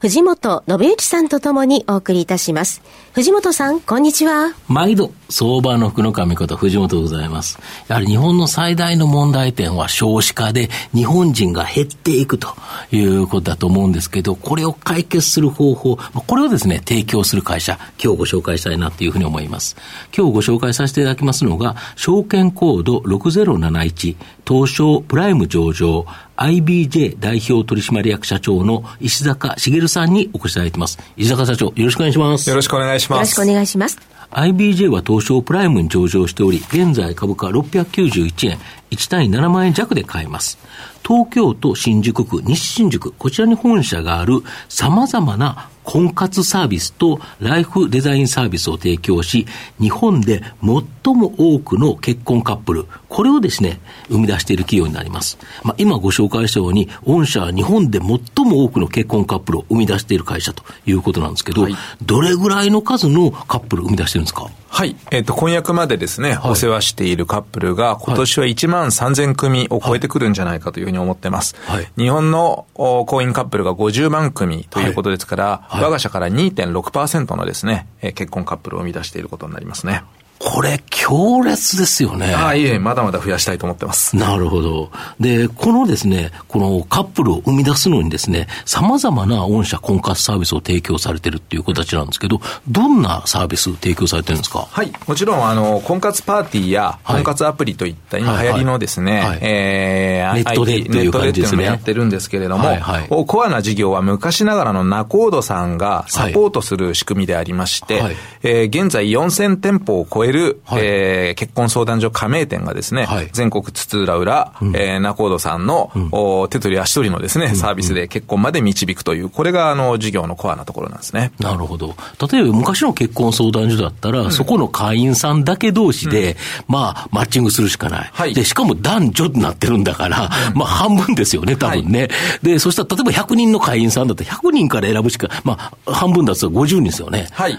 藤本信之さんとともにお送りいたします。藤本さん、こんにちは。毎度、相場の福の神こと藤本でございます。やはり日本の最大の問題点は少子化で日本人が減っていくということだと思うんですけど、これを解決する方法、これをですね、提供する会社、今日ご紹介したいなというふうに思います。今日ご紹介させていただきますのが、証券コード6071、東証プライム上場、IBJ 代表取締役社長の石坂茂さんにお越しいただいています。石坂社長、よろしくお願いします。よろしくお願いします。よろしくお願いします。IBJ は東証プライムに上場しており、現在株価691円、1対7万円弱で買えます。東京都新宿区、西新宿、こちらに本社がある様々な婚活サービスとライフデザインサービスを提供し、日本で最も多くの結婚カップル、これをですね、生み出している企業になります。まあ、今ご紹介したように、御社は日本で最も多くの結婚カップルを生み出している会社ということなんですけど、はい、どれぐらいの数のカップルを生み出してるんですか？はい。えっ、ー、と、婚約までですね、はい、お世話しているカップルが、今年は1万3000組を超えてくるんじゃないかというふうに思ってます。はい、日本の婚姻カップルが50万組ということですから、はい、我が社から2.6%のですね、結婚カップルを生み出していることになりますね。これ、強烈ですよね。ああ、いえ、まだまだ増やしたいと思ってます。なるほど。で、このですね、このカップルを生み出すのにですね、様々な御社婚活サービスを提供されてるっていう形なんですけど、どんなサービス提供されてるんですか？はい。もちろん、あの、婚活パーティーや婚活アプリといった今流行りのですね、はいはい、えー、ネットでっていう感じですね。やってるんですけれども、はいはい、コアな事業は昔ながらのナコードさんがサポートする仕組みでありまして、はい、えー、現在4000店舗を超える、はい、えーえー、結婚相談所加盟店がですね、はい、全国津々浦々、うん、えー、コードさんの、うん、お手取り足取りのですね、サービスで結婚まで導くという、これがあの事業のコアなところなんですね。なるほど。例えば昔の結婚相談所だったら、うん、そこの会員さんだけ同士で、まあ、マッチングするしかない。はい、で、しかも男女になってるんだから、まあ、半分ですよね、多分ね。はい、で、そしたら、例えば100人の会員さんだったら100人から選ぶしか、まあ、半分だと50人ですよね。はい。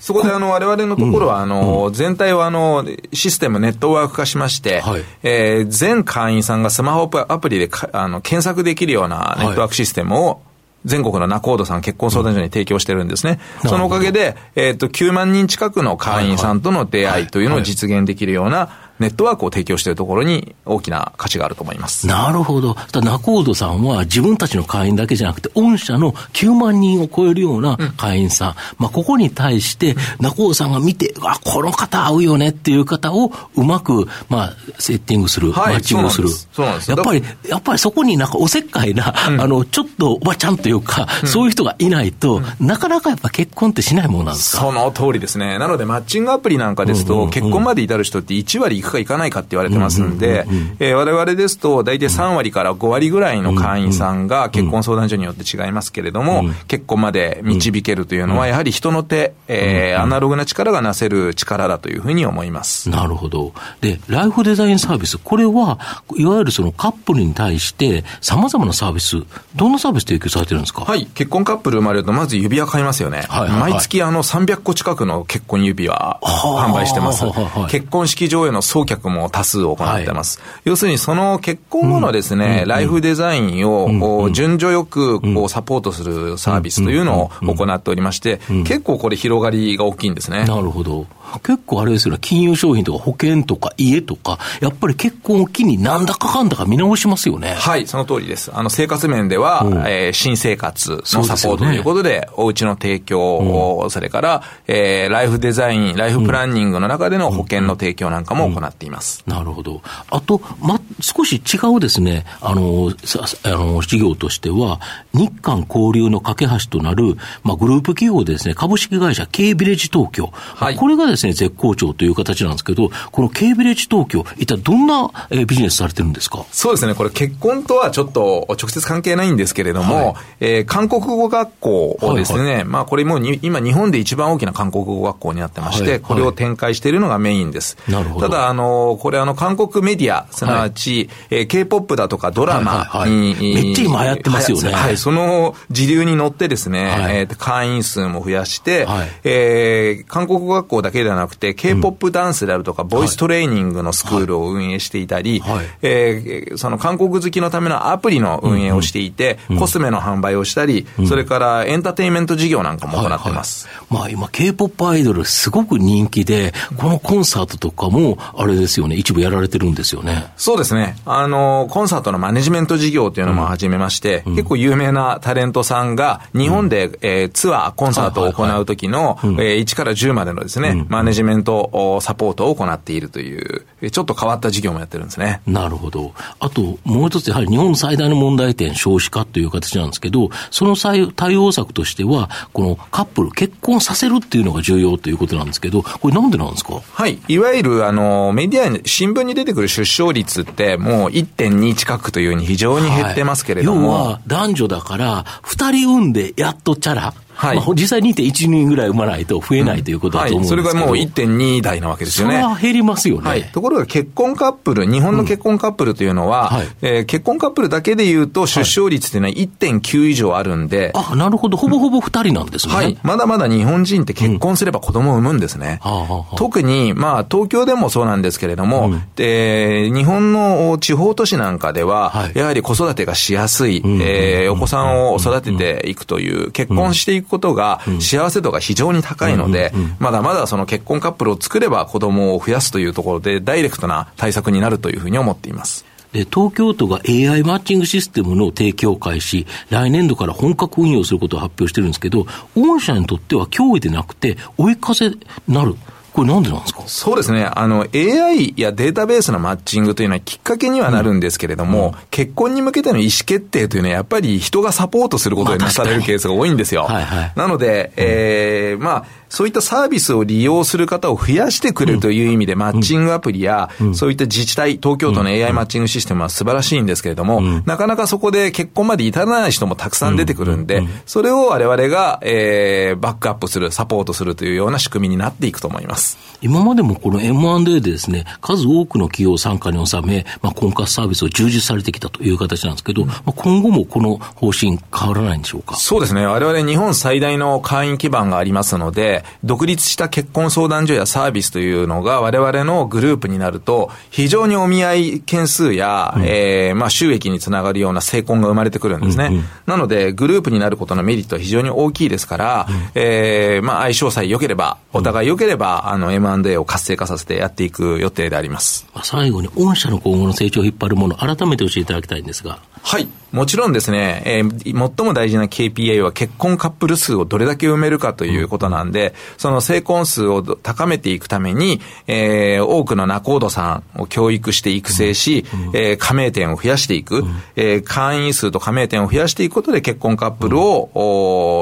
そこで、あの、我々のところは、あの、全体は、あの、システム、ネットワーク化しまして、はい、えー、全会員さんがスマホアプリであの検索できるようなネットワークシステムを、全国のナコードさん結婚相談所に提供してるんですね。うん、そのおかげで、えっ、ー、と、9万人近くの会員さんとの出会いというのを実現できるような、ネットワークを提供しているところに大きな価値があると思います。なるほど。ナコードさんは自分たちの会員だけじゃなくて、御社の9万人を超えるような会員さん、うん、まあ、ここに対して、ナコードさんが見て、あ、この方合うよねっていう方をうまく、まあ、セッティングする、はい、マッチングする。そうなんです。やっぱり、やっぱりそこになんかおせっかいな、うん、あの、ちょっとおばちゃんというか、うん、そういう人がいないと、なかなかやっぱ結婚ってしないものなんですか？その通りですね。なので、マッチングアプリなんかですと、結婚まで至る人って1割いくかいかないかって言われててますんで、われわれですと、大体3割から5割ぐらいの会員さんが結婚相談所によって違いますけれども、結婚まで導けるというのは、やはり人の手、えー、アナログな力がなせる力だというふうに思います。なるほど。で、ライフデザインサービス、これは、いわゆるそのカップルに対して、さまざまなサービス、どんなサービス提供されてるんですか？はい、結婚カップル生まれると、まず指輪買いますよね。はい、毎月あの300個近くの結婚指輪販売してます。結婚式場への送客も多数を行ってます。はい、要するにその結婚後のですね、うん、ライフデザインを順序よくこうサポートするサービスというのを行っておりまして、結構これ広がりが大きいんですね。なるほど。結構あれですよね、金融商品とか保険とか家とか、やっぱり結婚を機になんだかかんだか見直しますよね。はい、その通りです。あの、生活面では、うん、えー、新生活のサポートということで、でね、お家の提供、うん、それから、えー、ライフデザイン、ライフプランニングの中での保険の提供なんかも行っています。なるほど。あと、ま、少し違うですね、あの、さあの、事業としては、日韓交流の架け橋となる、まあ、グループ企業ですね、株式会社 K ビレッジ東京。はい、これがですね、絶好調という形なんですけど、この K ビレッジ東京、一体どんな、えー、ビジネスされてるんですか？そうですね、これ結婚とはちょっと直接関係ないんですけれども、はい、えー、韓国語学校をですね、はいはい、まあ、これもう今日本で一番大きな韓国語学校になってまして、はい、これを展開しているのがメインです。なるほど。ただ、あの、これあの、韓国メディア、すなわち、はい、えー、K-POP だとかドラマに、めっちゃ今流行ってますよね。はい、その時流に乗ってですね、はい、えー、会員数も増やして、はい、えー、韓国語学校だけではなくて、K-POP ダンスであるとか、ボイストレーニングのスクールを運営していたり、はい、えー、その韓国好きのためのアプリの運営をしていて、うん。うん、コスメの販売をしたり、うん、それからエンターテインメント事業なんかも行ってます。はいはい、まあ今、K-POP アイドルすごく人気で、このコンサートとかも、あれですよね、一部やられてるんですよね。そうですね。あの、コンサートのマネジメント事業というのも始めまして、うん、結構有名なタレントさんが、日本で、うん、えー、ツアー、コンサートを行う時の、はいはい、えー、1から10までのですね、うん、マネジメントサポートを行っているという、ちょっと変わった事業もやってるんですね。なるほど。あと、もう一つ、やはり日本最大の問題点、少子化という形なんですけど、その対応策としては、このカップル、結婚させるっていうのが重要ということなんですけど、これなんでなんですか？はい。いわゆる、あの、メディアに、新聞に出てくる出生率って、もう1.2近くというふうに非常に減ってますけれども。はい、要は、男女だから、2人産んでやっとチャラ。はい、まあ、実際2.1人ぐらい産まないと増えないということだと思うんですけど、うんはい、それがもう1.2台なわけですよね。それは減りますよね。はい、ところが結婚カップル、日本の結婚カップルというのは、うん。はい、えー、結婚カップルだけでいうと出生率というのは1.9以上あるんで、あ、なるほど。ほぼほぼ2人なんですね、はい。まだまだ日本人って結婚すれば子供を産むんですね。うん、特に、まあ、東京でもそうなんですけれども、うん、で日本の地方都市なんかでは、はい、やはり子育てがしやすい、うん、えー、お子さんを育てていくという、結婚していくことが、幸せ度が非常に高いので、まだまだその結婚カップルを作れば子供を増やすというところで、ダイレクトな対策になるというふうに思っています。で、東京都が AI マッチングシステムの提供を開始、来年度から本格運用することを発表してるんですけど、御社にとっては脅威でなくて、追い風になる。これなんでなんですか？そうですね。あの、AI やデータベースのマッチングというのはきっかけにはなるんですけれども、うん、結婚に向けての意思決定というのはやっぱり人がサポートすることになされるケースが多いんですよ。はいはい、なので、ええー、まあ、そういったサービスを利用する方を増やしてくれるという意味で、マッチングアプリや、そういった自治体、東京都の AI マッチングシステムは素晴らしいんですけれども、なかなかそこで結婚まで至らない人もたくさん出てくるんで、それを我々が、えー、バックアップする、サポートするというような仕組みになっていくと思います。今までもこの M&A でですね、数多くの企業参加に収め、まあ、婚活サービスを充実されてきたという形なんですけど、まあ、今後もこの方針変わらないんでしょうか？そうですね。我々日本最大の会員基盤がありますので、独立した結婚相談所やサービスというのが我々のグループになると、非常にお見合い件数や、うん、えー、まあ収益につながるような成婚が生まれてくるんですね。うんうん、なので、グループになることのメリットは非常に大きいですから、うん、えー、まあ相性さえ良ければ、お互い良ければ、あの M&A を活性化させてやっていく予定であります。最後に、御社の今後の成長を引っ張るもの、改めて教えていただきたいんですが。はい。もちろんですね、えー、最も大事な KPI は結婚カップル数をどれだけ埋めるかということなんで、その成婚数を高めていくために、えー、多くの仲人さんを教育して育成し、えー、加盟店を増やしていく、えー、会員数と加盟店を増やしていくことで結婚カップルを、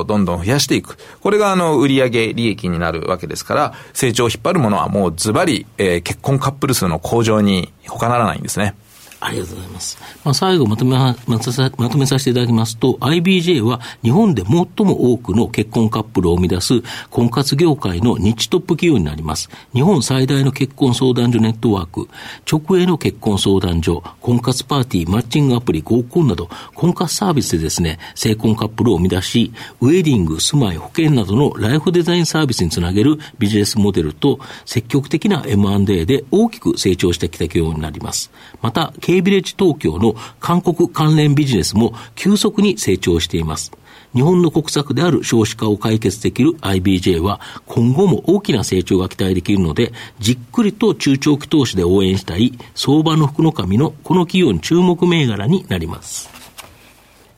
おどんどん増やしていく。これがあの、売上利益になるわけですから、成長を引っ張るものはもうズバリ、えー、結婚カップル数の向上に他ならないんですね。ありがとうございます。まあ、最後まとめままとめさせていただきますと、IBJ は日本で最も多くの結婚カップルを生み出す婚活業界の日トップ企業になります。日本最大の結婚相談所ネットワーク、直営の結婚相談所、婚活パーティー、マッチングアプリ、合コンなど、婚活サービスでですね、成婚カップルを生み出し、ウェディング、住まい、保険などのライフデザインサービスにつなげるビジネスモデルと、積極的な M&A で大きく成長してきた企業になります。また、K ビレッジ東京の韓国関連ビジネスも急速に成長しています。日本の国策である少子化を解決できる IBJ は今後も大きな成長が期待できるので、じっくりと中長期投資で応援したい相場の福の神のこの企業に注目銘柄になります。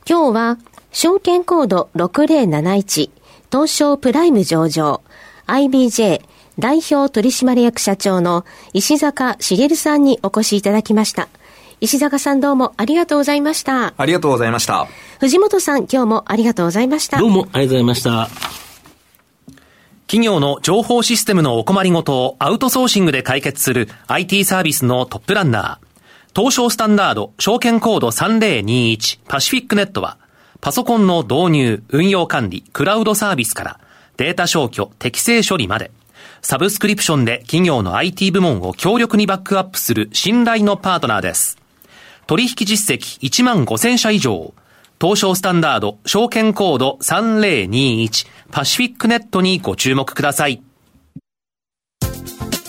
今日は証券コード6071東証プライム上場 IBJ 代表取締役社長の石坂茂さんにお越しいただきました。石坂さんどうもありがとうございました。ありがとうございました。藤本さん今日もありがとうございました。どうもありがとうございました。企業の情報システムのお困りごとをアウトソーシングで解決する IT サービスのトップランナー。東証スタンダード証券コード3021パシフィックネットはパソコンの導入、運用管理、クラウドサービスからデータ消去、適正処理までサブスクリプションで企業の IT 部門を強力にバックアップする信頼のパートナーです。取引実績1万5000社以上。東証スタンダード、証券コード3021パシフィックネットにご注目ください。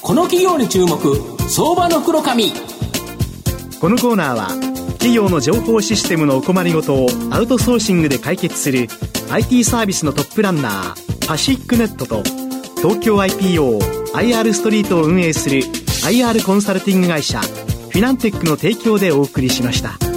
この企業に注目、相場の黒髪。このコーナーは、企業の情報システムのお困りごとをアウトソーシングで解決する IT サービスのトップランナー、パシフィックネットと、東京 IPO、IR ストリートを運営する IR コンサルティング会社フィナンテックの提供でお送りしました。